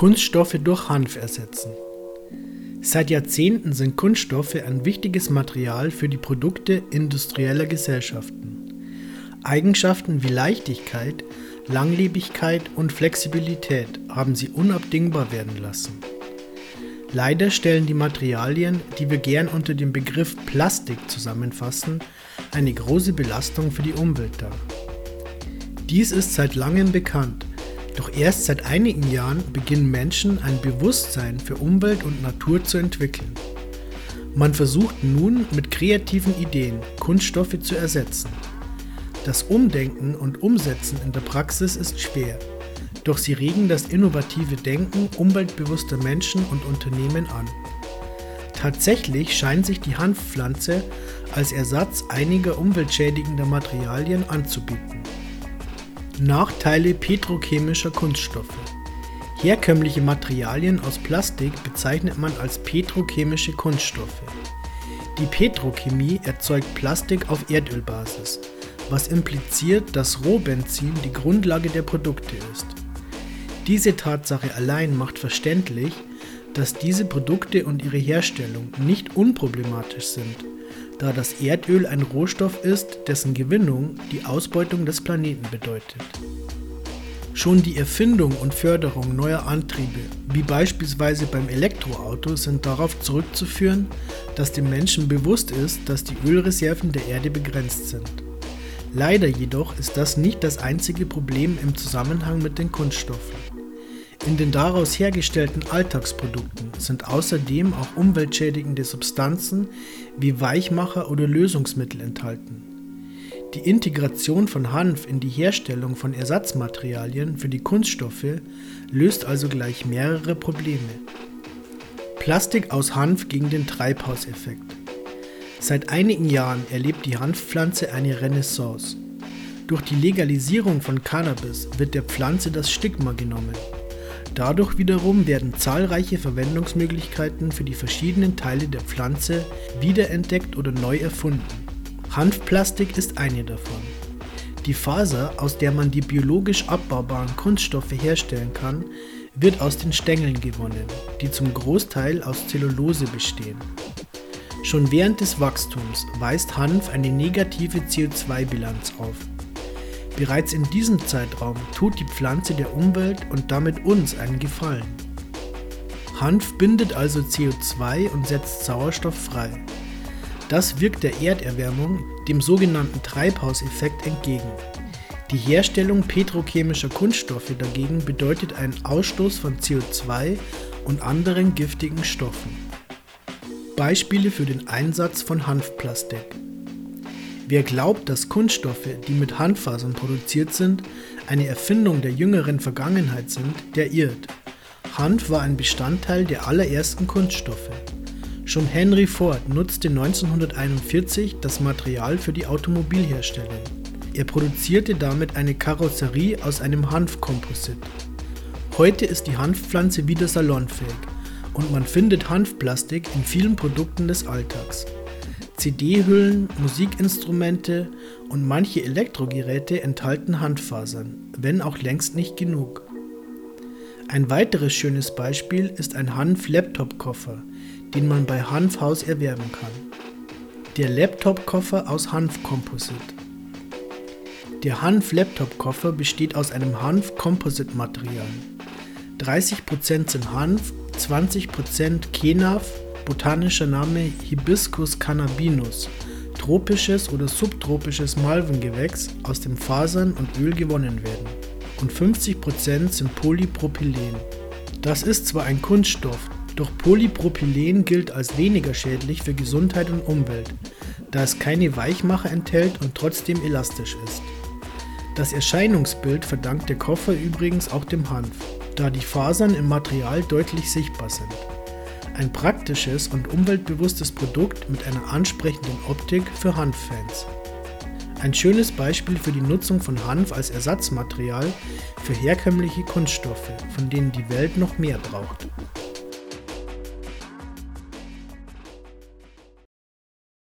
Kunststoffe durch Hanf ersetzen. Seit Jahrzehnten sind Kunststoffe ein wichtiges Material für die Produkte industrieller Gesellschaften. Eigenschaften wie Leichtigkeit, Langlebigkeit und Flexibilität haben sie unabdingbar werden lassen. Leider stellen die Materialien, die wir gern unter dem Begriff Plastik zusammenfassen, eine große Belastung für die Umwelt dar. Dies ist seit langem bekannt doch erst seit einigen Jahren beginnen Menschen ein Bewusstsein für Umwelt und Natur zu entwickeln. Man versucht nun mit kreativen Ideen Kunststoffe zu ersetzen. Das Umdenken und Umsetzen in der Praxis ist schwer, doch sie regen das innovative Denken umweltbewusster Menschen und Unternehmen an. Tatsächlich scheint sich die Hanfpflanze als Ersatz einiger umweltschädigender Materialien anzubieten. Nachteile petrochemischer Kunststoffe. Herkömmliche Materialien aus Plastik bezeichnet man als petrochemische Kunststoffe. Die Petrochemie erzeugt Plastik auf Erdölbasis, was impliziert, dass Rohbenzin die Grundlage der Produkte ist. Diese Tatsache allein macht verständlich, dass diese Produkte und ihre Herstellung nicht unproblematisch sind da das Erdöl ein Rohstoff ist, dessen Gewinnung die Ausbeutung des Planeten bedeutet. Schon die Erfindung und Förderung neuer Antriebe, wie beispielsweise beim Elektroauto, sind darauf zurückzuführen, dass dem Menschen bewusst ist, dass die Ölreserven der Erde begrenzt sind. Leider jedoch ist das nicht das einzige Problem im Zusammenhang mit den Kunststoffen. In den daraus hergestellten Alltagsprodukten sind außerdem auch umweltschädigende Substanzen wie Weichmacher oder Lösungsmittel enthalten. Die Integration von Hanf in die Herstellung von Ersatzmaterialien für die Kunststoffe löst also gleich mehrere Probleme. Plastik aus Hanf gegen den Treibhauseffekt. Seit einigen Jahren erlebt die Hanfpflanze eine Renaissance. Durch die Legalisierung von Cannabis wird der Pflanze das Stigma genommen. Dadurch wiederum werden zahlreiche Verwendungsmöglichkeiten für die verschiedenen Teile der Pflanze wiederentdeckt oder neu erfunden. Hanfplastik ist eine davon. Die Faser, aus der man die biologisch abbaubaren Kunststoffe herstellen kann, wird aus den Stängeln gewonnen, die zum Großteil aus Zellulose bestehen. Schon während des Wachstums weist Hanf eine negative CO2-Bilanz auf. Bereits in diesem Zeitraum tut die Pflanze der Umwelt und damit uns einen Gefallen. Hanf bindet also CO2 und setzt Sauerstoff frei. Das wirkt der Erderwärmung, dem sogenannten Treibhauseffekt, entgegen. Die Herstellung petrochemischer Kunststoffe dagegen bedeutet einen Ausstoß von CO2 und anderen giftigen Stoffen. Beispiele für den Einsatz von Hanfplastik. Wer glaubt, dass Kunststoffe, die mit Handfasern produziert sind, eine Erfindung der jüngeren Vergangenheit sind, der irrt. Hanf war ein Bestandteil der allerersten Kunststoffe. Schon Henry Ford nutzte 1941 das Material für die Automobilherstellung. Er produzierte damit eine Karosserie aus einem Hanfkomposit. Heute ist die Hanfpflanze wieder salonfähig und man findet Hanfplastik in vielen Produkten des Alltags. CD-Hüllen, Musikinstrumente und manche Elektrogeräte enthalten Handfasern, wenn auch längst nicht genug. Ein weiteres schönes Beispiel ist ein Hanf-Laptop-Koffer, den man bei Hanfhaus erwerben kann. Der Laptop-Koffer aus Hanfkomposit. Der Hanf-Laptop-Koffer besteht aus einem Hanf-Composite-Material. 30% sind Hanf, 20% Kenaf, botanischer Name Hibiscus cannabinus, tropisches oder subtropisches Malvengewächs, aus dem Fasern und Öl gewonnen werden. Und 50% sind Polypropylen. Das ist zwar ein Kunststoff, doch Polypropylen gilt als weniger schädlich für Gesundheit und Umwelt, da es keine Weichmacher enthält und trotzdem elastisch ist. Das Erscheinungsbild verdankt der Koffer übrigens auch dem Hanf, da die Fasern im Material deutlich sichtbar sind. Ein praktisches und umweltbewusstes Produkt mit einer ansprechenden Optik für Hanffans. Ein schönes Beispiel für die Nutzung von Hanf als Ersatzmaterial für herkömmliche Kunststoffe, von denen die Welt noch mehr braucht.